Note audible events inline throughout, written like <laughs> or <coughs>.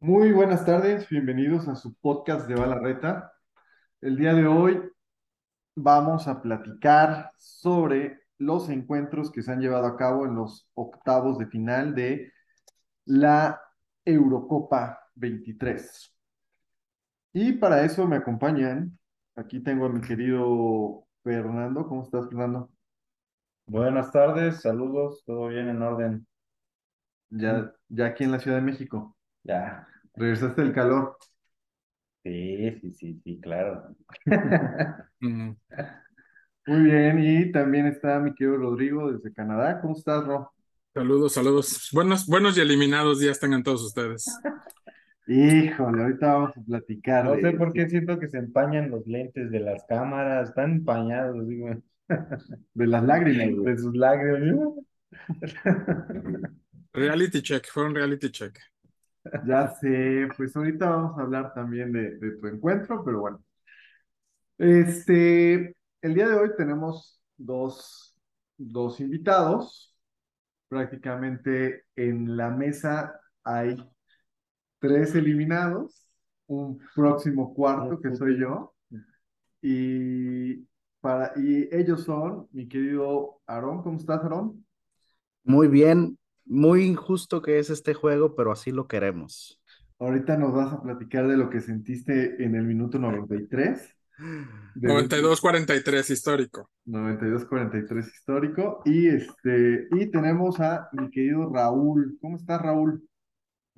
Muy buenas tardes, bienvenidos a su podcast de Balarreta. El día de hoy vamos a platicar sobre los encuentros que se han llevado a cabo en los octavos de final de la Eurocopa 23. Y para eso me acompañan, aquí tengo a mi querido Fernando. ¿Cómo estás, Fernando? Buenas tardes, saludos, todo bien en orden. Ya, ya aquí en la Ciudad de México. Ya, Regresaste del calor. sí, sí, sí, sí, claro. <laughs> Mm, Muy bien, y también está mi querido Rodrigo desde Canadá. ¿Cómo estás, Ro? Saludos, saludos. Buenos, buenos y eliminados días tengan todos ustedes. <laughs> Híjole, ahorita vamos a platicar No de sé por qué siento que se empañan los lentes de las cámaras, están empañados, digo, <laughs> de las lágrimas, güey. de sus lágrimas. Reality check, fue un reality check. Ya sé, pues ahorita vamos a hablar también de, de tu encuentro, pero bueno. Este, el día de hoy tenemos dos, dos invitados. Prácticamente en la mesa hay tres eliminados, un próximo cuarto que soy yo, y, para, y ellos son mi querido Aarón. ¿Cómo estás, Aarón? Muy bien, muy injusto que es este juego, pero así lo queremos. Ahorita nos vas a platicar de lo que sentiste en el minuto 93. <laughs> de 92-43 histórico. 92-43 histórico. Y, este, y tenemos a mi querido Raúl. ¿Cómo estás, Raúl?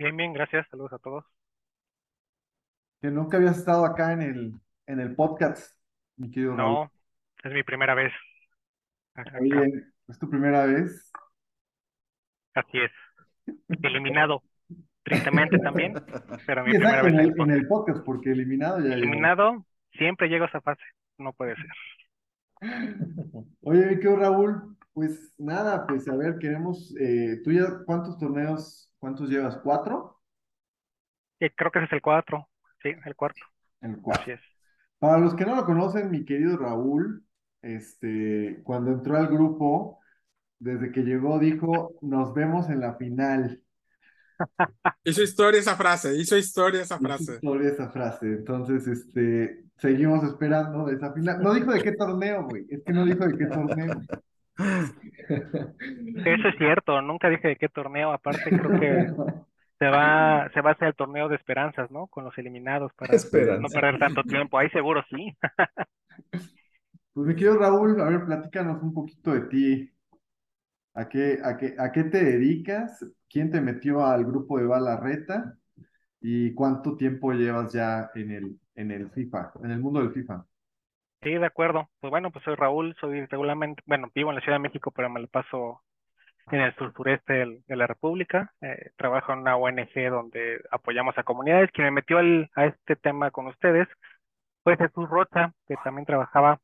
Bien, bien, gracias. Saludos a todos. Que nunca habías estado acá en el, en el podcast, mi querido Raúl. No, es mi primera vez. Acá, Oye, ¿es tu primera vez? Así es. Eliminado. Tristemente también, pero mi Sí, primera exacto, vez en el, el en el podcast. porque eliminado ya llegó. Eliminado, siempre llego a esa fase. No puede ser. <laughs> Oye, mi querido Raúl, pues nada, pues a ver, queremos, eh, ¿tú ya cuántos torneos, cuántos llevas? ¿Cuatro? Eh, creo que ese es el cuatro. Sí, el cuarto. El cuatro. Así es. Para los que no lo conocen, mi querido Raúl, este, cuando entró al grupo, desde que llegó dijo, nos vemos en la final. <laughs> Hizo historia esa frase, hizo historia esa Hizo frase. historia esa frase. Entonces, este, seguimos esperando esa final. No dijo de qué torneo, güey. Es que no dijo de qué torneo. <laughs> Eso es cierto. Nunca dije de qué torneo. Aparte, creo que se va, se va a hacer el torneo de esperanzas, ¿no? Con los eliminados para no Esperanza. perder tanto tiempo. Ahí seguro sí. <laughs> Pues mi querido Raúl, a ver, platícanos un poquito de ti. ¿A qué, a qué, a qué te dedicas? ¿Quién te metió al grupo de Balarreta? ¿Y cuánto tiempo llevas ya en el, en el FIFA, en el mundo del FIFA? Sí, de acuerdo. Pues bueno, pues soy Raúl, soy regularmente, bueno, vivo en la Ciudad de México, pero me lo paso en el sur sureste del- de la República. Eh, trabajo en una ONG donde apoyamos a comunidades. Quien me metió al- a este tema con ustedes fue Jesús Rocha, que también trabajaba,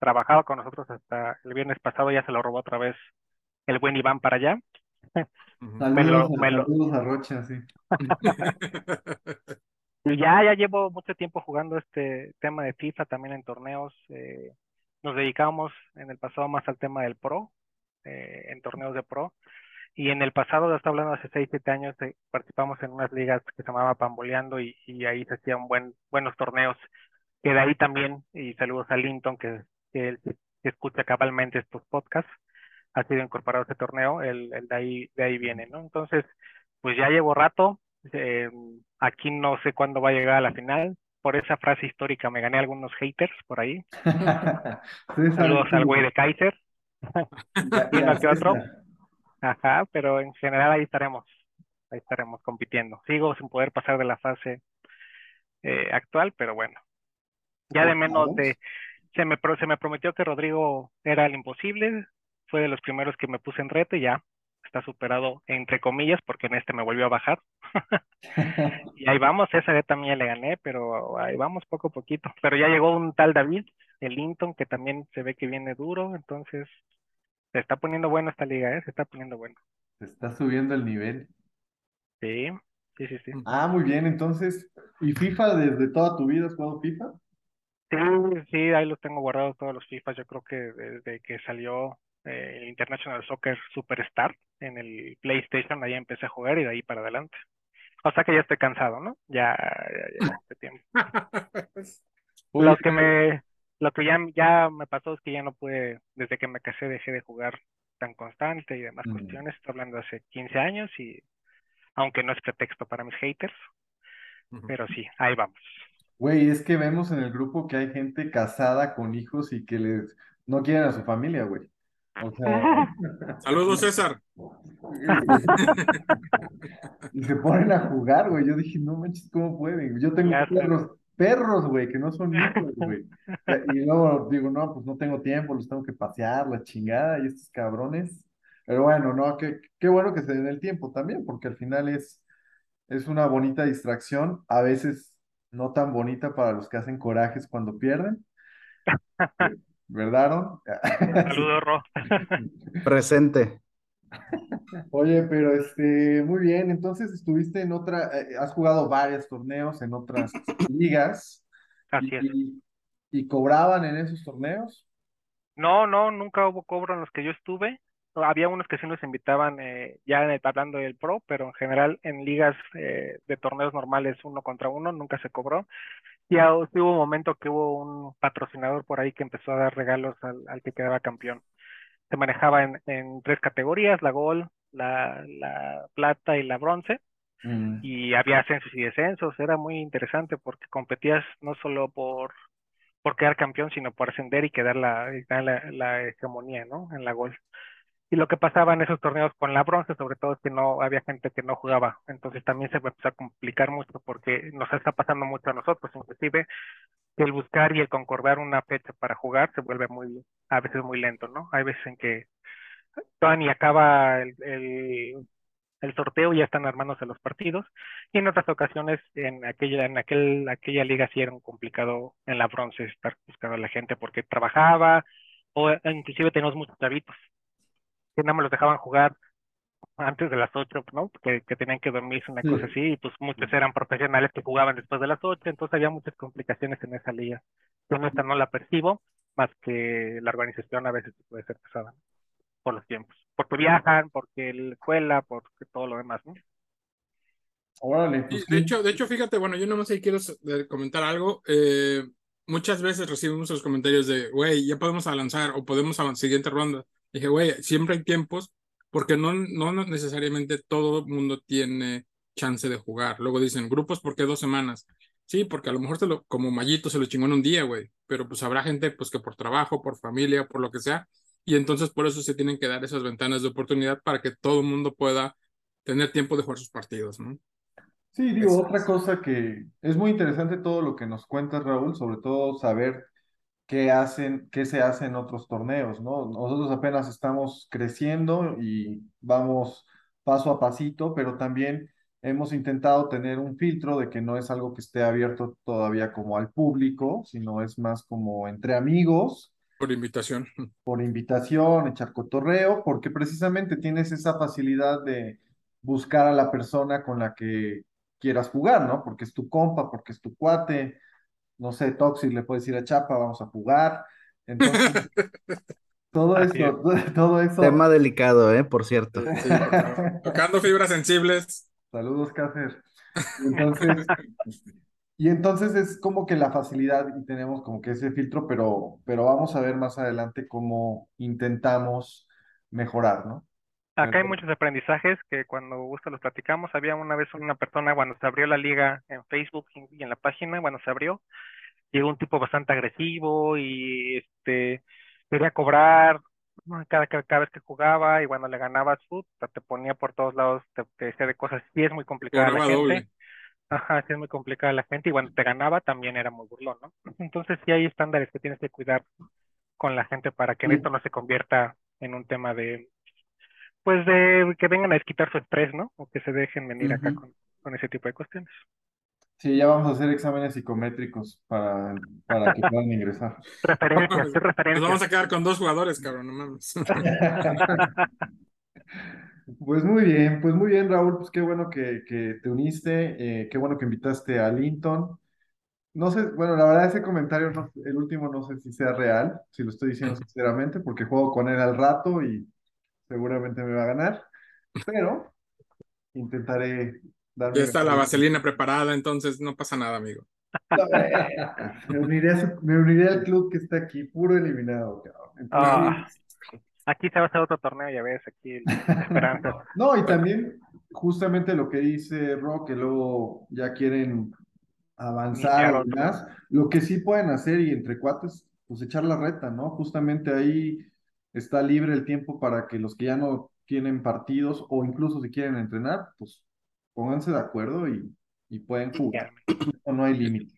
trabajaba con nosotros hasta el viernes pasado, ya se lo robó otra vez el buen Iván para allá. <laughs> Me lo- Saludos, a- me lo- saludos a Rocha, sí. <laughs> <laughs> Y ya, ya llevo mucho tiempo jugando este tema de FIFA, también en torneos. eh, nos dedicamos en el pasado más al tema del Pro, eh, en torneos de Pro. Y en el pasado, ya está hablando hace 6, 7 años, eh, participamos en unas ligas que se llamaba Pamboleando y, y ahí se hacían buen, buenos torneos. Que de ahí también, y saludos a Linton, que, que él que escucha cabalmente estos podcasts, ha sido incorporado a este torneo, el, el de ahí, de ahí viene, ¿no? Entonces, pues ya llevo rato, eh, aquí no sé cuándo va a llegar a la final. Por esa frase histórica me gané algunos haters por ahí. <laughs> Saludos al güey de Kaiser. Y <laughs> uno que otro. Ajá, pero en general ahí estaremos, ahí estaremos compitiendo. Sigo sin poder pasar de la fase eh, actual, pero bueno. Ya de menos de, se me, pro- se me prometió que Rodrigo era el imposible, fue de los primeros que me puse en reto y ya está superado entre comillas porque en este me volvió a bajar. <laughs> Y ahí vamos, esa vez también le gané, pero ahí vamos poco a poquito. Pero ya llegó un tal David, el Linton, que también se ve que viene duro, entonces se está poniendo bueno esta liga, ¿eh? Se está poniendo bueno. Se está subiendo el nivel. Sí, sí, sí, sí. Ah, muy bien. Entonces, ¿y FIFA desde toda tu vida has jugado FIFA? Sí, sí, ahí los tengo guardados todos los FIFA. Yo creo que desde que salió eh, el International Soccer Superstar en el PlayStation, ahí empecé a jugar y de ahí para adelante. O sea que ya estoy cansado, ¿no? Ya, ya, ya, este tiempo. <laughs> Lo que me, lo que ya, ya me pasó es que ya no pude, desde que me casé dejé de jugar tan constante y demás Mm. cuestiones. Estoy hablando hace 15 años y aunque no es pretexto para mis haters, pero sí, ahí vamos. Güey, es que vemos en el grupo que hay gente casada con hijos y que les no quieren a su familia, güey. O <laughs> sea, Saludos, César. y se ponen a jugar, güey. Yo dije, no manches, ¿cómo pueden? Yo tengo perros, perros, güey, que no son hijos, güey. Y luego digo, no, pues no tengo tiempo, los tengo que pasear, la chingada, y estos cabrones. Pero bueno, no, qué, qué bueno que se den el tiempo también, porque al final es, es una bonita distracción, a veces no tan bonita para los que hacen corajes cuando pierden. <laughs> ¿Verdad, Aaron? Saludos, Ro. <laughs> Presente. Oye, pero este, muy bien, entonces estuviste en otra, eh, has jugado varios torneos en otras <coughs> ligas Así y, es. y- y cobraban en esos torneos. No, no, nunca hubo cobro en los que yo estuve. Había unos que sí nos invitaban eh, ya en el- hablando del pro, pero en general en ligas eh, de torneos normales uno contra uno nunca se cobró. Y a- sí hubo un momento que hubo un patrocinador por ahí que empezó a dar regalos al, al que quedaba campeón. Se manejaba en, en tres categorías, la gol, la, la plata y la bronce. Mm, y había ascensos y descensos, era muy interesante porque competías no solo por, por quedar campeón, sino por ascender y quedar la, la, la hegemonía, ¿no? En la gol. Y lo que pasaba en esos torneos con la bronce, sobre todo, es que no había gente que no jugaba. Entonces también se empezó a complicar mucho porque nos está pasando mucho a nosotros, inclusive, el buscar y el concordar una fecha para jugar se vuelve muy, a veces muy lento, ¿no? Hay veces en que todavía ni acaba el, el, sorteo y ya están armándose los partidos. Y en otras ocasiones, en aquella, en aquel, aquella liga sí era un complicado en la bronce estar buscando a la gente porque trabajaba, o inclusive tenemos muchos chavitos que nada más los dejaban jugar antes de las 8, ¿no? Que, que tenían que dormirse, una Sí. cosa así, y pues muchos eran profesionales que jugaban después de las 8, entonces había muchas complicaciones en esa liga. Yo no, esta no la percibo, más que la organización a veces puede ser pesada, ¿no? Por los tiempos. Porque viajan, porque la escuela, porque todo lo demás, ¿no? Órale, Y pues de hecho, de hecho, fíjate, bueno, yo nomás ahí quiero comentar algo. Eh, muchas veces recibimos los comentarios de, güey, ya podemos avanzar o podemos a la siguiente ronda. Dije, güey, siempre hay tiempos porque no, no necesariamente todo el mundo tiene chance de jugar. Luego dicen, grupos, ¿por qué dos semanas? Sí, porque a lo mejor se lo, como Mallito se lo chingó en un día, güey, pero pues habrá gente pues que por trabajo, por familia, por lo que sea, y entonces por eso se tienen que dar esas ventanas de oportunidad para que todo el mundo pueda tener tiempo de jugar sus partidos, ¿no? Sí, digo, Eso otra cosa que es muy interesante todo lo que nos cuentas, Raúl, sobre todo saber qué hacen, qué se hace en otros torneos, ¿no? Nosotros apenas estamos creciendo y vamos paso a pasito, pero también hemos intentado tener un filtro de que no es algo que esté abierto todavía como al público, sino es más como entre amigos Por invitación. <laughs> por invitación, echar cotorreo, porque precisamente tienes esa facilidad de buscar a la persona con la que quieras jugar, ¿no? Porque es tu compa, porque es tu cuate, no sé, Toxic le puedes ir a Chapa, vamos a jugar. Entonces, <laughs> todo Así eso, <laughs> todo eso. Tema delicado, ¿eh? Por cierto. Sí. Tocando fibras sensibles. Saludos, Cácer. Entonces, <laughs> y entonces es como que la facilidad y tenemos como que ese filtro, pero, pero vamos a ver más adelante cómo intentamos mejorar, ¿no? Acá hay muchos aprendizajes que cuando gusta los platicamos. Había una vez una persona cuando se abrió la liga en Facebook y en la página, cuando se abrió, llegó un tipo bastante agresivo y este quería cobrar cada, cada, cada vez que jugaba y cuando le ganabas fut, te ponía por todos lados, te, te decía de cosas. Sí es muy complicada la gente. doble. Ajá, sí es muy complicada la gente y cuando te ganaba también era muy burlón, ¿no? <clears throat> Entonces sí hay estándares que tienes que cuidar con la gente para que sí, esto no se convierta en un tema de pues de que vengan a desquitar su estrés, ¿no? O que se dejen venir acá con, con ese tipo de cuestiones. Sí, ya vamos a hacer exámenes psicométricos para, para que puedan ingresar. <laughs> Referencias, sí, Nos vamos referencias. a quedar con dos jugadores, cabrón, no mames. <laughs> Pues muy bien, pues muy bien, Raúl, pues qué bueno que, que te uniste, eh, qué bueno que invitaste a Linton. no sé, bueno, la verdad ese comentario, no- el último no sé si sea real, si lo estoy diciendo sinceramente, porque juego con él al rato y seguramente me va a ganar, pero intentaré dar mi Ya está la vaselina preparada, entonces no pasa nada, amigo. <laughs> Me uniré, a su- me uniré al club que está aquí, puro eliminado, cabrón. Entonces, Ah, aquí se va a hacer otro torneo, ya ves, aquí esperanza. <laughs> no, y también justamente lo que dice Rock, que luego ya quieren avanzar y demás, lo que sí pueden hacer y entre cuates, pues echar la reta, ¿no? Justamente ahí está libre el tiempo para que los que ya no tienen partidos o incluso si quieren entrenar, pues pónganse de acuerdo y, y pueden jugar. O no hay límite.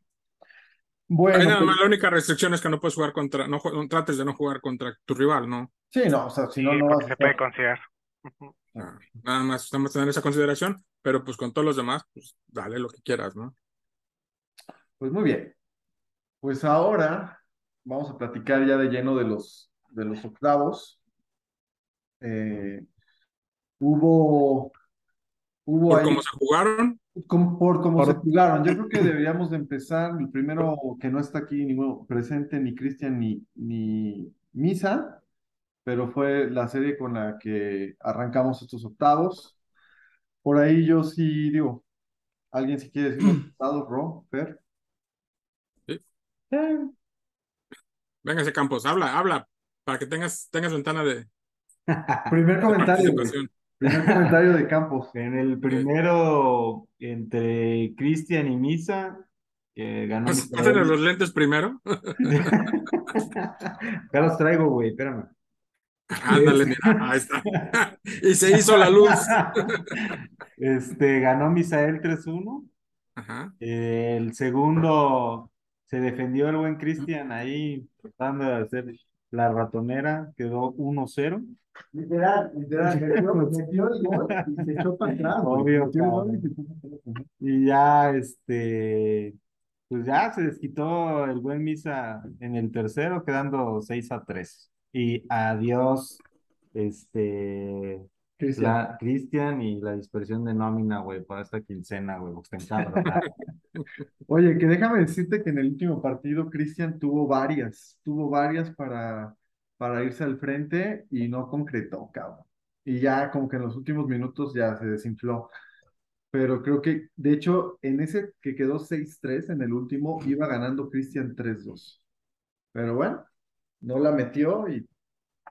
Bueno, pues, la única restricción es que no puedes jugar contra, no, trates de no jugar contra tu rival, ¿no? sí, no, o sea, si no, Sí, no vas porque a se puede considerar. Ah, Nada más estamos teniendo esa consideración, pero pues con todos los demás, pues dale lo que quieras, ¿no? Pues muy bien. Pues ahora vamos a platicar ya de lleno de los, de los octavos. Eh, hubo, hubo Por ahí, cómo se jugaron, por cómo Por- se jugaron. Yo creo que deberíamos de empezar, el primero que no está aquí ninguno presente, ni Cristian ni, ni Misa, pero fue la serie con la que arrancamos estos octavos. Por ahí yo sí digo, ¿alguien si quiere decir los <clears throat> octavos, Ro, Fer? Sí. Eh, véngase Campos, habla, habla, para que tengas, tengas ventana de <laughs> primer comentario, participación. Primer comentario de Campos. En el primero, entre Cristian y Misa, ganó. Pásenle los lentes primero. <laughs> <laughs> Ya los traigo, güey, espérame. Ándale, mira, ahí está. Y se hizo la luz. Este, ganó Misael 3-1. Ajá. Eh, el segundo se defendió el buen Cristian ahí, tratando de hacer la ratonera, quedó 1-0. Literal, literal, metió, <laughs> metió el gol y se echó para atrás. Obvio, y. Y ya, este, pues ya se desquitó el buen Misa en el tercero, quedando 6 a 3. Y adiós, este, Cristian. la Cristian y la dispersión de nómina, güey, para esta quincena, güey, porque está encabronado. <laughs> Oye, que déjame decirte que en el último partido Cristian tuvo varias, tuvo varias para, para irse al frente y no concretó, cabrón. Y ya como que en los últimos minutos ya se desinfló. Pero creo que, de hecho, en ese que quedó 6-3 en el último, iba ganando Cristian 3-2. Pero bueno, no la metió y,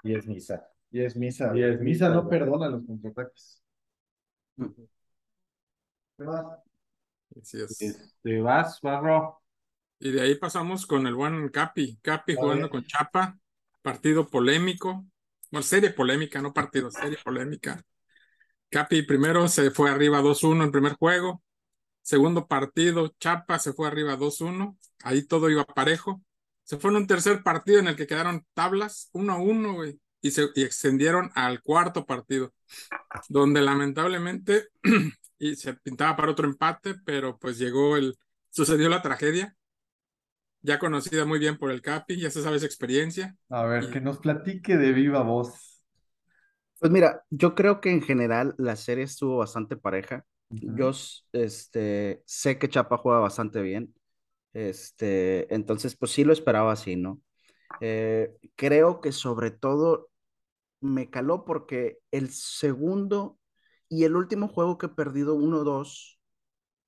Y es Misa. Y es misa. Y es Misa no perdona los contraataques. ¿Qué más? Así es. Este, vas, vas, Ro. Y de ahí pasamos con el buen Capi. Capi A jugando ver. con Chapa. Partido polémico. Bueno, serie polémica, no partido, serie polémica. Capi primero se fue arriba 2-1 en primer juego. Segundo partido, Chapa se fue arriba 2-1. Ahí todo iba parejo. Se fue en un tercer partido en el que quedaron tablas 1-1, güey. Y se y extendieron al cuarto partido, donde lamentablemente <clears throat> y se pintaba para otro empate, pero pues llegó el, sucedió la tragedia, ya conocida muy bien por el Capi, ya se sabe esa experiencia. A ver, que nos platique de viva voz. Pues mira, yo creo que en general la serie estuvo bastante pareja. Yo este, sé que Chapa juega bastante bien. Este, entonces, pues sí lo esperaba así, ¿no? Eh, creo que sobre todo me caló porque el segundo y el último juego que he perdido 1-2,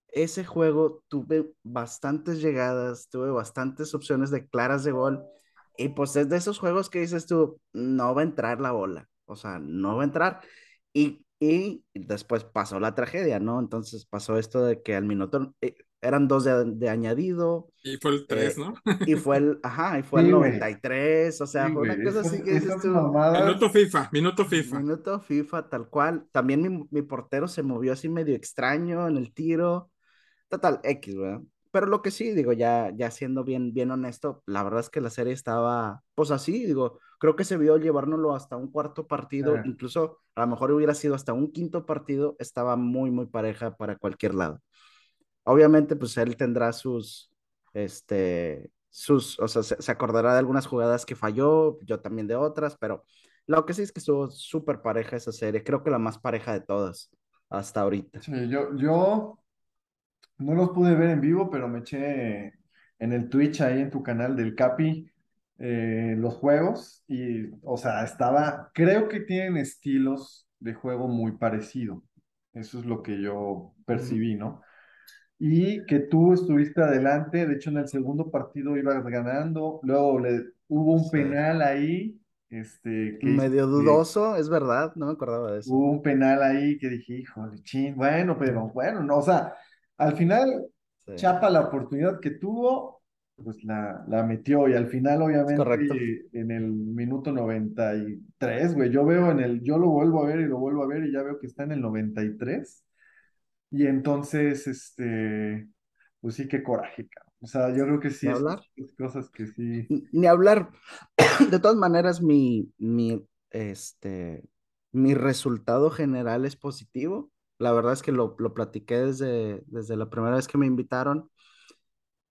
ese juego tuve bastantes llegadas, tuve bastantes opciones de claras de gol. Y pues es de esos juegos que dices tú, no va a entrar la bola, o sea, no va a entrar. Y, y después pasó la tragedia, ¿no? Entonces pasó esto de que al minuto eh, eran dos de, de añadido Y fue el 3, Eh, ¿no? y fue <laughs> el, ajá, y fue Sí, el güey. 93, o sea, Sí, fue una güey, cosa así que dices tú. Minuto FIFA, minuto FIFA. Minuto FIFA, tal cual. También mi, mi portero se movió así medio extraño en el tiro. Total, X, ¿verdad? Pero lo que sí, digo, ya, ya siendo bien, bien honesto, la verdad es que la serie estaba, pues así, digo, creo que se vio llevárnoslo hasta un cuarto partido, Ah. incluso a lo mejor hubiera sido hasta un quinto partido, estaba muy, muy pareja para cualquier lado. Obviamente, pues él tendrá sus, este, sus, o sea, se, se acordará de algunas jugadas que falló, yo también de otras, pero lo que sí es que estuvo súper pareja esa serie, creo que la más pareja de todas hasta ahorita. Sí, yo, yo no los pude ver en vivo, pero me eché en el Twitch, ahí en tu canal del Capi, eh, los juegos y, o sea, estaba, creo que tienen estilos de juego muy parecido. Eso es lo que yo percibí, ¿no? Y que tú estuviste adelante, de hecho en el segundo partido ibas ganando, luego le, hubo un penal ahí, este, que Medio que- dudoso, es verdad, no me acordaba de eso. Hubo un penal ahí que dije, híjole, chin, bueno, pero bueno, no, o sea, al final Sí. Chapa la oportunidad que tuvo, pues la, la metió y al final obviamente en el minuto 93, güey, yo veo en el, yo lo vuelvo a ver y lo vuelvo a ver y ya veo que está en el 93 y entonces, este, pues sí, qué coraje, cabrón. O sea, yo creo que sí, Ni es cosas que sí. Ni hablar. <clears throat> De todas maneras, mi, mi, este, mi resultado general es positivo. La verdad es que lo, lo platiqué desde, desde la primera vez que me invitaron.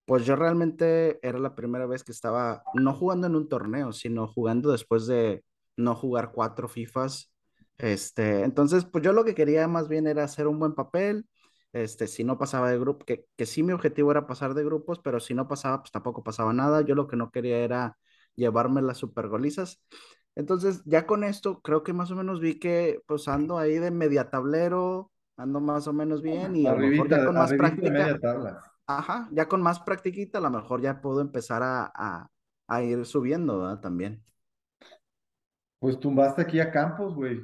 Pues yo realmente era la primera vez que estaba no jugando en un torneo, sino jugando después de no jugar cuatro FIFAs. Este, entonces, pues yo lo que quería más bien era hacer un buen papel. Este, si no pasaba de grupo, que, que sí mi objetivo era pasar de grupos, pero si no pasaba, pues tampoco pasaba nada. Yo lo que no quería era llevarme las supergolizas. Entonces, ya con esto, creo que más o menos vi que pues ando ahí de media tablero, ando más o menos bien y a lo mejor ya con más práctica. media tabla. Ajá, ya con más practiquita, a lo mejor ya puedo empezar a, a, a ir subiendo, ¿verdad? También. Pues tumbaste aquí a Campos, güey.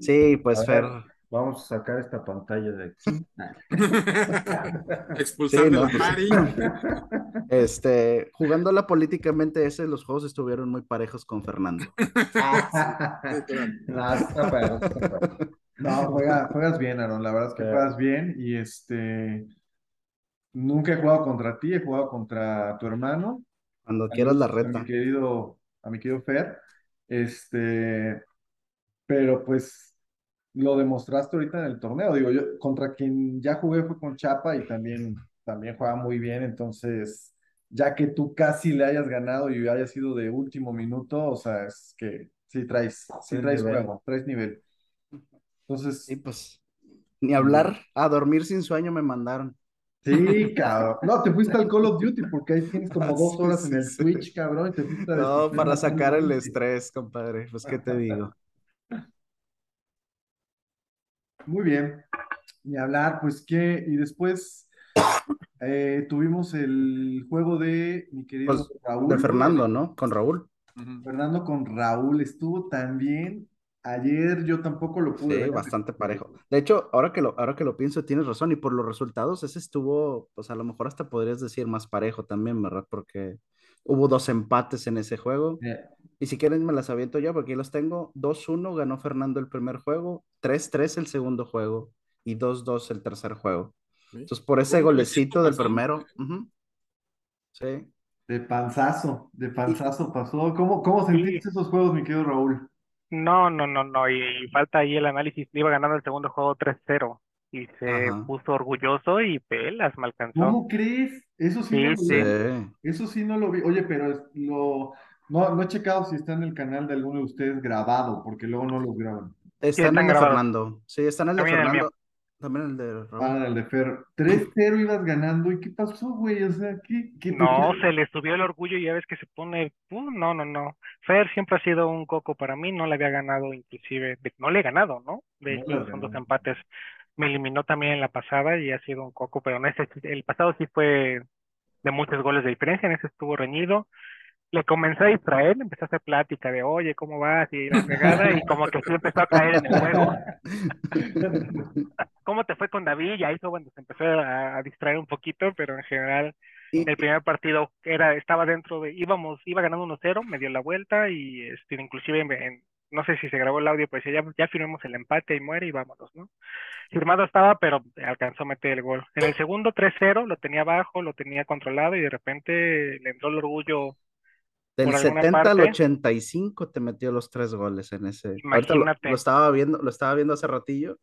Sí, pues A Fer, ver. Vamos a sacar esta pantalla de aquí. <laughs> Expulsar Sí, no, <laughs> este, jugándola políticamente ese, los juegos estuvieron muy parejos con Fernando. <laughs> No, está perro, está perro. No, juega- juegas bien, Aaron. La verdad es que Sí. juegas bien y este. Nunca he jugado contra ti, he jugado contra tu hermano. Cuando quieras la Saludos A mi reta. querido, a mi querido Fer. Este, pero pues lo demostraste ahorita en el torneo. Digo, yo contra quien ya jugué fue con Chapa y también, también juega muy bien. Entonces, ya que tú casi le hayas ganado y hayas sido de último minuto, o sea, es que sí traes, sí Traes traes nivel. juego, traes nivel. Entonces, Y pues, ni hablar, a dormir sin sueño me mandaron. sí, cabrón. No, te fuiste al Call of Duty porque ahí tienes como dos Sí, horas en sí, el sí. Twitch, cabrón, y te fuiste a No, para sacar el estrés, compadre. Pues, ¿qué te digo? Muy bien. Ni hablar, pues qué. Y después eh, tuvimos el juego de mi querido Pues, Raúl. De Fernando, ¿no? Con Raúl. Fernando con Raúl estuvo tan bien. Ayer yo tampoco lo pude Sí, ver. bastante parejo. De hecho, ahora que lo, ahora que lo pienso, tienes razón. Y por los resultados, ese estuvo, pues a lo mejor hasta podrías decir más parejo también, ¿verdad? Porque hubo dos empates en ese juego. Eh, Y si quieren, me las aviento yo, porque aquí los tengo. 2-1 ganó Fernando el primer juego, 3-3 el segundo juego y 2-2 el tercer juego. Sí. Entonces, por ese golecito del primero. Sí. de panzazo, de panzazo pasó. ¿Cómo, cómo sentiste esos juegos, mi querido Raúl? No, no, no, no, y, y falta ahí el análisis. Iba ganando el segundo juego 3-0 y se Ajá. puso orgulloso y pelas, me alcanzó. ¿Cómo crees? Eso sí, Sí, no lo sí. vi. Sí. Eso sí no lo vi. Oye, pero es- lo no, no he checado si está en el canal de alguno de ustedes grabado, porque luego no los graban. Está en el de. Fernando. Sí, está en el de También el mío. Fernando. También el de Raúl. Ah, el de Fer. 3-0 <laughs> ibas ganando. ¿Y qué pasó, güey? O sea, ¿qué, qué No, se le subió el orgullo y ya ves que se pone, uh, no, no, no. Fer siempre ha sido un coco para mí, no le había ganado inclusive, de- no le he ganado, ¿no? De No hecho, son dos empates. Me eliminó también en la pasada y ha sido un coco, pero en este, el pasado sí fue de muchos goles de diferencia, en ese estuvo reñido. Le comencé a distraer, empecé a hacer plática de, oye, ¿cómo vas? Y la pegada, y como que sí empezó a caer en el juego. <laughs> ¿Cómo te fue con David? Y ahí fue cuando se empezó a, a distraer un poquito, pero en general el primer partido era, estaba dentro de, íbamos, iba ganando 1-0, me dio la vuelta y este, inclusive en- en- no sé si se grabó el audio, pues decía, ya, ya firmemos el empate y muere y vámonos, ¿no? Firmado estaba, pero alcanzó a meter el gol. En el segundo 3-0 lo tenía bajo, lo tenía controlado y de repente le entró el orgullo. Del por alguna 70 al parte. 85 te metió los tres goles en ese. Ahorita lo, Imagínate. lo estaba viendo, lo estaba viendo hace ratillo.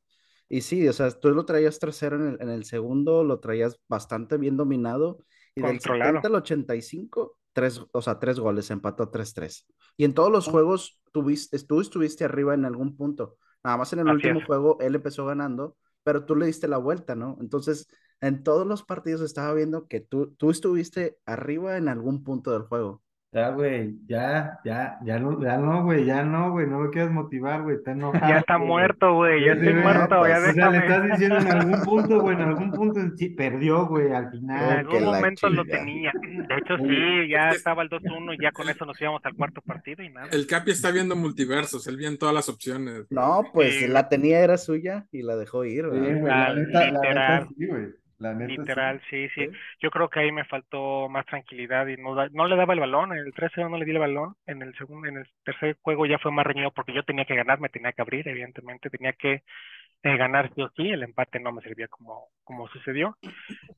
Y sí, o sea, tú lo traías 3-0 en el, en el segundo, lo traías bastante bien dominado. Y del Controlado. 70 al 85, tres, o sea, tres goles, empató 3-3. Y en todos los juegos tuviste, tú estuviste arriba en algún punto. Nada más en el Así último es. juego él empezó ganando, pero tú le diste la vuelta, ¿no? Entonces, en todos los partidos estaba viendo que tú, tú estuviste arriba en algún punto del juego. Ya, güey, ya, ya, ya no, ya no, güey, ya no, güey, no lo quieras motivar, güey, está enojado. <laughs> Ya está güey. muerto, güey, ya Sí, estoy güey, muerto, pues, ya o O sea, le estás déjame. diciendo en algún <laughs> punto, güey, en algún punto sí, perdió, güey, al En final. que algún la momento lo tenía. De hecho, sí, ya es que- estaba el 2-1 y ya con eso nos íbamos al cuarto partido y nada. El Capi está viendo multiversos, él viendo todas las opciones. No, pues Sí, la tenía era suya y la dejó ir, Sí, güey, la Ah, neta, la neta sí, güey. La neta sí. Literal, sí, sí. Sí. Yo creo que ahí me faltó más tranquilidad y no, da- no le daba el balón. En el 3-0 no le di el balón. En el segundo, en el tercer juego ya fue más reñido porque yo tenía que ganar, me tenía que abrir, evidentemente. Tenía que eh, ganar sí o sí. El empate no me servía como, como sucedió.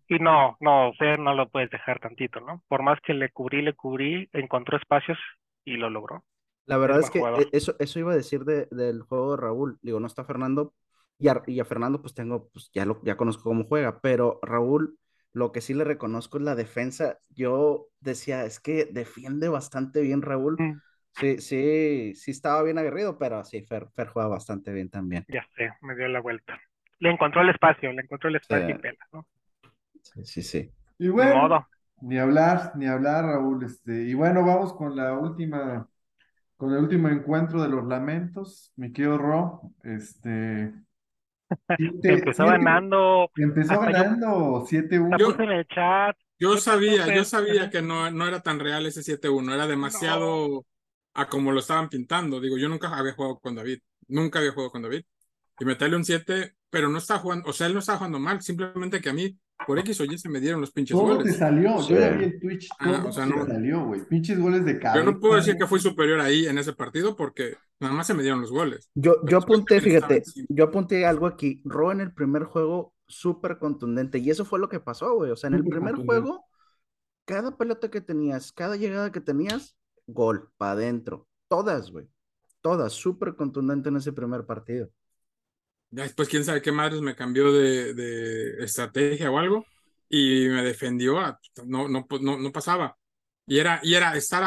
Y no, no, Fer no lo puedes dejar tantito, ¿no? Por más que le cubrí, le cubrí, encontró espacios y lo logró. La verdad es que jugador. eh, eso, eso iba a decir de- del juego de Raúl. Digo, no está Fernando y a, y a Fernando pues tengo, pues ya lo ya conozco cómo juega, pero Raúl, lo que sí le reconozco es la defensa. Yo decía, es que defiende bastante bien Raúl. Mm. Sí, sí, sí estaba bien aguerrido, pero sí, Fer, Fer juega bastante bien también. Ya sé, me dio la vuelta. Le encontró el espacio, le encontró el espacio Sí. y pela, ¿no? Sí, sí, sí. Y bueno, modo. ni hablar, ni hablar, Raúl. Este, y bueno, vamos con la última, con el último encuentro de los lamentos, mi querido Ro. Este, siete- Empezó siete- ganando. Empezó ganando La 7-1. Yo- puse en el chat. Yo sabía, yo <laughs> sabía que no, no era tan real ese 7-1, era demasiado a como lo estaban pintando. Digo, yo nunca había jugado con David, nunca había jugado con David. Y meterle un 7, pero no estaba jugando, o sea, él no estaba jugando mal, simplemente que a mí, por X o Y, se me dieron los pinches Todo te goles. salió. Sí. Yo ya vi el Twitch. Ah, Todo o sea, te no- salió, güey. Pinches goles de Yo cabeza. no puedo decir que fui superior ahí en ese partido porque nada más se me dieron los goles. Yo, yo apunté, fíjate, yo apunté algo aquí. Ro en el primer juego súper contundente y eso fue lo que pasó, güey. O sea, en el primer juego, cada pelota que tenías, cada llegada que tenías, gol, para adentro. Todas, güey. Todas, súper contundente en ese primer partido. Ya después, quién sabe qué madres me cambió de, de estrategia o algo y me defendió, a- no, no, no, no pasaba. Y era, y era estar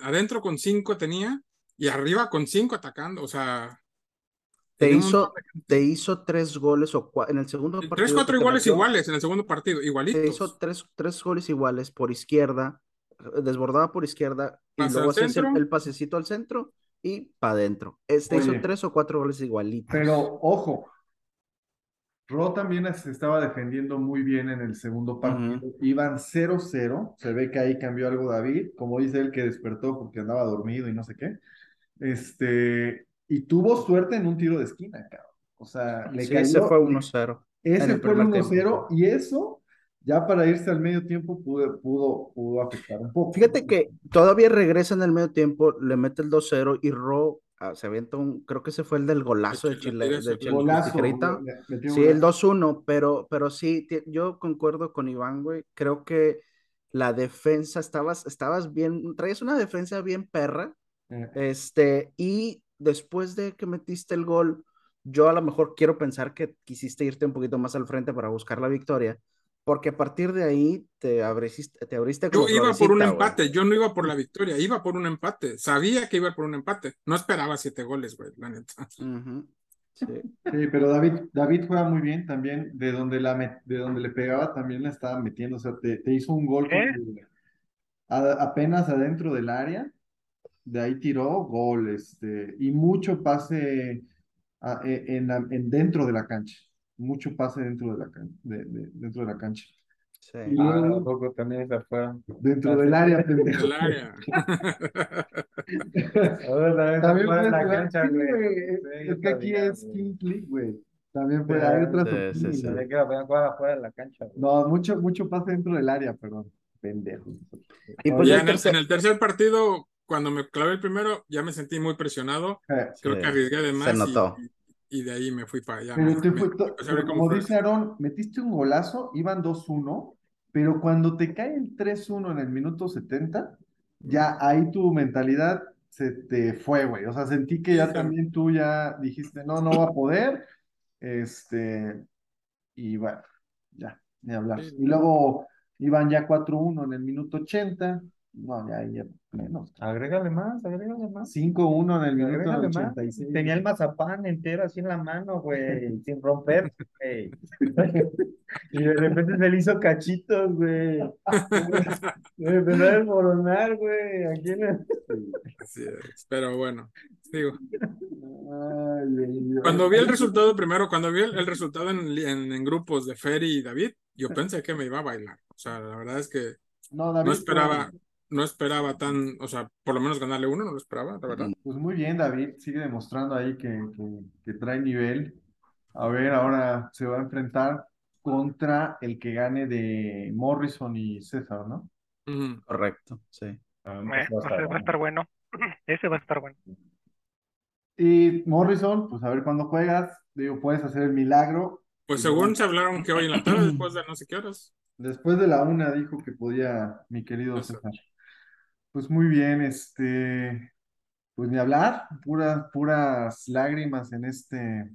adentro con cinco tenía y arriba con cinco atacando, o sea, Te un hizo, de- te hizo tres goles o cua- en el segundo partido. tres, cuatro te iguales metió, iguales en el segundo partido, Te igualitos. hizo tres, tres goles iguales por izquierda, desbordaba por izquierda y luego centro. el pasecito al centro y para adentro. Este hizo Oye. tres o cuatro goles igualitos. Pero ojo, Ro también se estaba defendiendo muy bien en el segundo partido. Iban 0-0. Se ve que ahí cambió algo David, como dice él que despertó porque andaba dormido y no sé qué. Este, y tuvo suerte en un tiro de esquina, cabrón. O sea, le Sí, cayó. ese fue 1-0. en Ese fue el primer 1-0 tiempo. y eso, ya para irse al medio tiempo, pudo, pudo, pudo afectar un poco. Fíjate que todavía regresa en el medio tiempo, le mete el 2-0 y Ro ah, se avienta un, creo que ese fue el del golazo de Chile, de Chile Golazo, le- Sí, el golazo. 2-1, pero, pero sí, yo concuerdo con Iván, güey. Creo que la defensa, estabas, estabas bien, traías una defensa bien perra, Eh, este, y después de que metiste el gol, yo a lo mejor quiero pensar que quisiste irte un poquito más al frente para buscar la victoria, porque a partir de ahí te abriste, te abriste Yo iba por un empate, yo no iba por la victoria, iba por un empate. Sabía que iba por un empate. No esperaba siete goles, güey, la neta. Sí. Sí, pero David, David juega muy bien también, de donde, la met- de donde le pegaba también la estaba metiendo, o sea, te, te hizo un gol ¿Eh? con tu- a- apenas adentro del área, de ahí tiró gol, este, y mucho pase a- e- en dentro de la cancha, mucho pase dentro de la, can- de- de- dentro de la cancha. Sí. Y luego, tampoco también se fueron. dentro del área, <laughs> pendejo. El área. <laughs> También puedes la jugar- cancha, sí, güey. Sí, es que aquí sabía, es. King League, güey. También puede, Sí, hay otras sí, sí, que la podían jugar afuera de la cancha, güey. No, mucho, mucho pase dentro del área, perdón. Pendejo. Y pues Ya en el en el tercer partido, cuando me clavé el primero, ya me sentí muy presionado. Eh, Creo Sí, que arriesgué de se más y- notó. y, y de ahí me fui para allá. Pero Me- te me- fue me ver pero como fue. dice Aaron, metiste un golazo, iban 2-1, pero cuando te cae el 3-1 en el minuto 70, ya ahí tu mentalidad se te fue, güey. O sea, sentí que ya Sí. también tú ya dijiste, no, no va a poder. Este, y bueno, ya, ni hablar. Sí. Y luego iban ya 4-1 en el minuto 80. No, ya, ahí ya Menos. Agrégale más, agrégale más. 5-1 en el minuto Agrégale más. 86. Tenía el mazapán entero así en la mano, güey, <laughs> sin romper, güey. <laughs> Y de repente se le hizo cachitos, güey. <laughs> Me empezó a desmoronar, güey. Aquí en el- Así es, pero bueno, digo, Ay, cuando vi el resultado primero, cuando vi el, el resultado en, en, en grupos de Fer y David, yo pensé que me iba a bailar. O sea, la verdad es que No, David, no esperaba, no esperaba tan, o sea, por lo menos ganarle uno, no lo esperaba, la verdad. Pues muy bien, David. Sigue demostrando ahí que, que, que trae nivel. A ver, ahora se va a enfrentar contra el que gane de Morrison y César, ¿no? Correcto, sí. Eh, ese va a estar bueno. <clears throat> Ese va a estar bueno. Y Morrison, pues a ver cuándo juegas. Digo, puedes hacer el milagro. Pues según se hablaron que hoy en la tarde, después de no sé qué horas. Después de la una dijo que podía mi querido Eso. César. Pues muy bien, este, pues ni hablar, puras, puras lágrimas en este,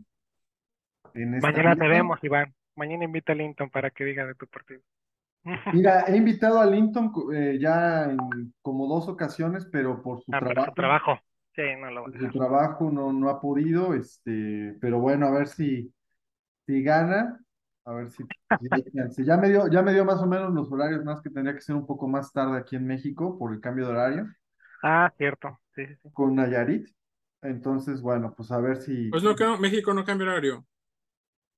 en esta Mañana te vemos, Iván. Mañana invita a Linton para que diga de tu partido. <laughs> Mira, he invitado a Linton eh, ya en como dos ocasiones, pero por su Ah, pero trabajo, su trabajo. Sí, no lo va a por su dejar. trabajo no, no ha podido, este, pero bueno, a ver si, si gana, a ver si. Ya me dio, ya me dio más o menos los horarios, más que tendría que ser un poco más tarde aquí en México por el cambio de horario Ah, cierto. Sí, sí, sí. con Nayarit. Entonces, bueno, pues a ver si Pues no, México no cambia horario.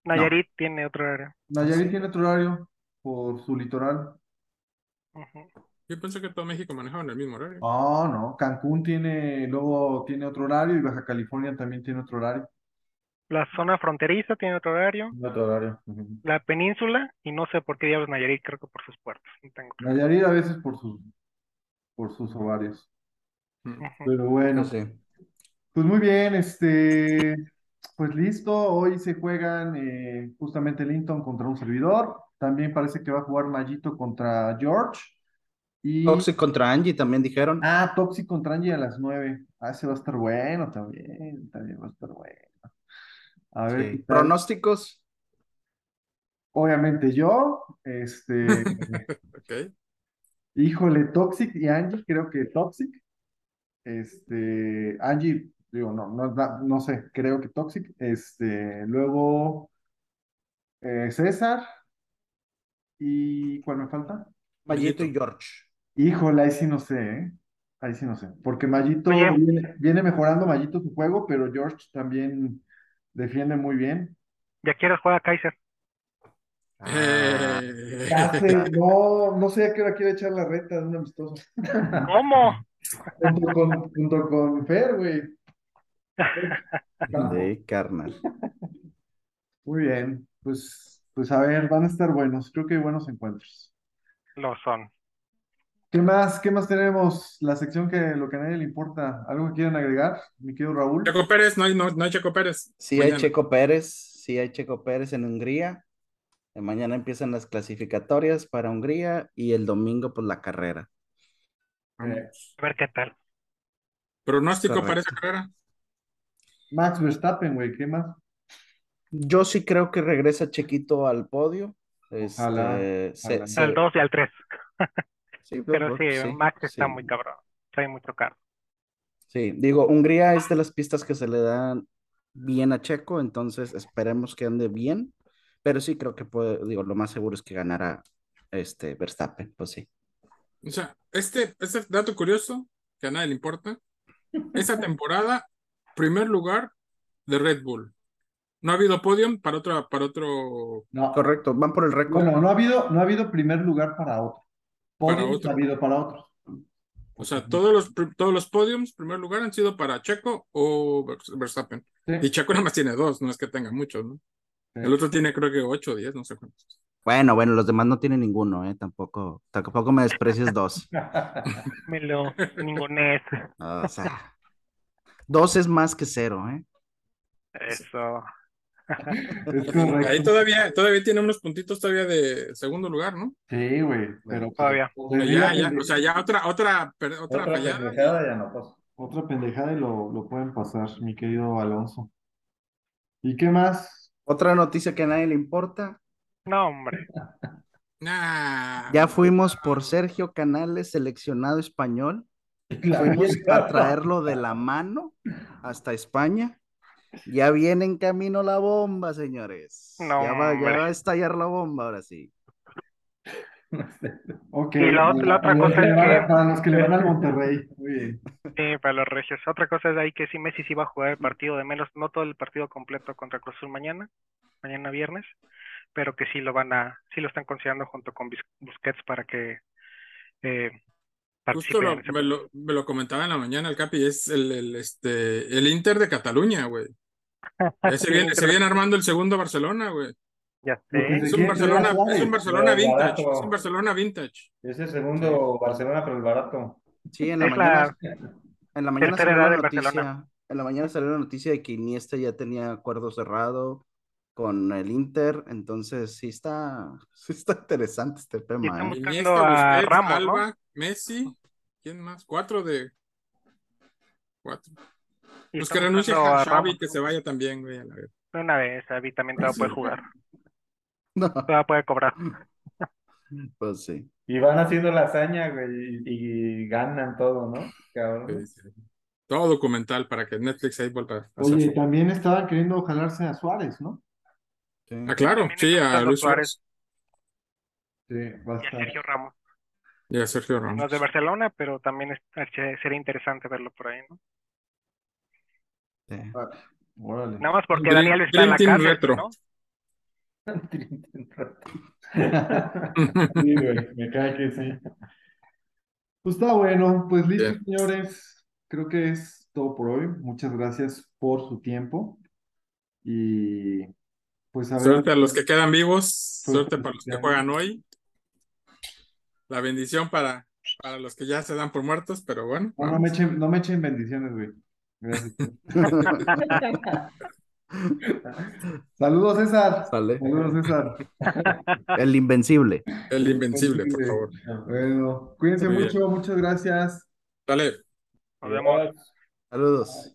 Nayarit tiene otro área. Nayarit tiene otro horario por su litoral. Ujú. Yo pensé que todo México manejaba en el mismo horario. Oh, no, Cancún tiene, luego tiene otro horario y Baja California también tiene otro horario. La zona fronteriza tiene otro horario. Otro horario. La península, y no sé por qué diablos Nayarit, creo que por sus puertos. No tengo claro. Nayarit a veces por sus, por sus ovarios. Pero bueno, Sí. pues muy bien, este, pues listo, hoy se juegan eh, justamente Linton contra un servidor, también parece que va a jugar Mayito contra George y Toxic contra Angie también dijeron. ah, Toxic contra Angie a las 9, ah, ese va a estar bueno también, también va a estar bueno. A ver Sí. Pronósticos. Obviamente yo, este, <laughs> Ok. híjole, Toxic y Angie, creo que Toxic, este, Angie, digo, no, no, no, sé, creo que Toxic, este, luego eh, César, y ¿cuál me falta? Mayito y. George. Híjole, ahí sí no sé, ¿eh? Ahí sí no sé, porque Mayito Oye. viene, viene mejorando Mayito su juego, pero George también defiende muy bien. Ya quieres jugar a Kaiser. Ah, Eh, no, no sé a qué hora quiere echar la reta de un amistoso. ¿Cómo? Junto con, junto con Fer, güey. sí, carnal. Muy bien, pues, pues a ver, van a estar buenos, creo que hay buenos encuentros. Lo son. ¿Qué más? ¿Qué más tenemos? La sección que lo que a nadie le importa. ¿Algo que quieran agregar, mi querido Raúl? Checo Pérez, no hay, no, no hay Checo Pérez. Sí hay. Checo Pérez, sí hay Checo Pérez en Hungría. Eh, Mañana empiezan las clasificatorias para Hungría y el domingo pues la carrera. Vamos. A ver qué tal. Pronóstico para esa carrera. Max Verstappen, güey, ¿qué más? Yo sí creo que regresa Chequito al podio. Ojalá, Este, se- ojalá. se- Al 2 y al 3. <laughs> sí, Pero creo sí, Max está sí. muy cabrón. Trae mucho carro. Sí, digo, Hungría es de las pistas que se le dan bien a Checo, entonces esperemos que ande bien, pero sí creo que puede, digo, lo más seguro es que ganará este Verstappen, pues sí. O sea, este, este dato curioso, que a nadie le importa. Esta <laughs> temporada, primer lugar de Red Bull. No ha habido podium para otro, para otro. No, Correcto, van por el récord. bueno, no ha habido, no ha habido primer lugar para otro. Para Podiums otro. ha habido para otros. O sea, todos los, todos los podiums, primer lugar, han sido para Checo o Vers- Verstappen. Y Checo nada más tiene dos, no es que tenga muchos, ¿no? sí. El otro tiene creo que ocho o diez, no sé cuántos. Bueno, bueno, los demás no tienen ninguno, ¿eh? Tampoco, tampoco me desprecies dos. <laughs> Me lo ningunés. O sea, dos es más que cero, ¿eh? Eso. <laughs> Es Ahí todavía, todavía tiene unos puntitos todavía de segundo lugar, ¿no? Sí, güey, pero pues, Todavía. O pues, ya, ya, o sea, ya otra, otra, otra Otra fallada. pendejada ya no pasa. otra pendejada y lo, lo pueden pasar, mi querido Alonso. ¿Y qué más? Otra noticia que a nadie le importa. No, hombre. <laughs> Nah. Ya fuimos por Sergio Canales, seleccionado español. <laughs> Fuimos a traerlo de la mano hasta España. Ya viene en camino la bomba, señores. No, ya, va, ya hombre. va a estallar la bomba ahora sí. <laughs> Ok, Y la otra- la cosa que es le van a- que- Para los que le van al Monterrey. Muy bien. Sí, para los regios. Otra cosa es ahí que sí Messi sí va a jugar el partido de menos, no todo el partido completo contra Cruz Azul mañana, mañana viernes, pero que sí lo van a, sí lo están considerando junto con Busquets para que eh, Justo lo- ese me, lo, me lo comentaba en la mañana el Capi, es el, el, este, el Inter de Cataluña, güey. Ya se viene, se viene armando el segundo Barcelona, güey. Ya sé. se Es un Barcelona, es un Barcelona vintage, barato. es un Barcelona vintage. Es el segundo Barcelona, pero el barato. Sí, en la Es mañana, la en la mañana salió la noticia. Barcelona. En la mañana salió la noticia de que Iniesta ya tenía acuerdo cerrado con el Inter. Entonces, sí está, <laughs> sí está interesante este tema, ¿eh? Buscando Iniesta, a Busquets, Ramos, ¿no? Alba, Messi, ¿quién más? Cuatro de cuatro. Pues que renuncie a a Xavi, Ramos, que se vaya también, güey, a la vez. de una vez, Xavi también todavía puede jugar, <laughs> No, todavía puede cobrar. <laughs> pues sí. Y van haciendo la hazaña, güey, y, y ganan todo, ¿no? Cabrón. Sí, sí. Todo documental para que Netflix ahí vuelva a Oye, su- también estaban queriendo jalarse a Suárez, ¿no? sí. Ah, claro, sí, a Luis Suárez. Suárez Sí, va a Y a. Sergio Ramos. y a Sergio No es Ramos. de Barcelona, pero también es- sería interesante verlo por ahí, ¿no? Sí. Órale. Nada más porque Daniel está en la cárcel, Retro. ¿no? <laughs> <laughs> Sí, güey, me cae que sí. Pues está bueno, pues listo, Bien. señores. Creo que es todo por hoy. Muchas gracias por su tiempo. Y pues a ver. Suerte a los que quedan vivos, suerte para los que juegan hoy. La bendición para, para los que ya se dan por muertos, pero bueno. No, me echen, no me echen bendiciones, güey. <laughs> Saludos, César. Sale. Saludos, César. <laughs> El invencible. El invencible, por favor. Bueno, cuídense Muy bien. mucho, muchas gracias. Dale. Nos vemos. Saludos.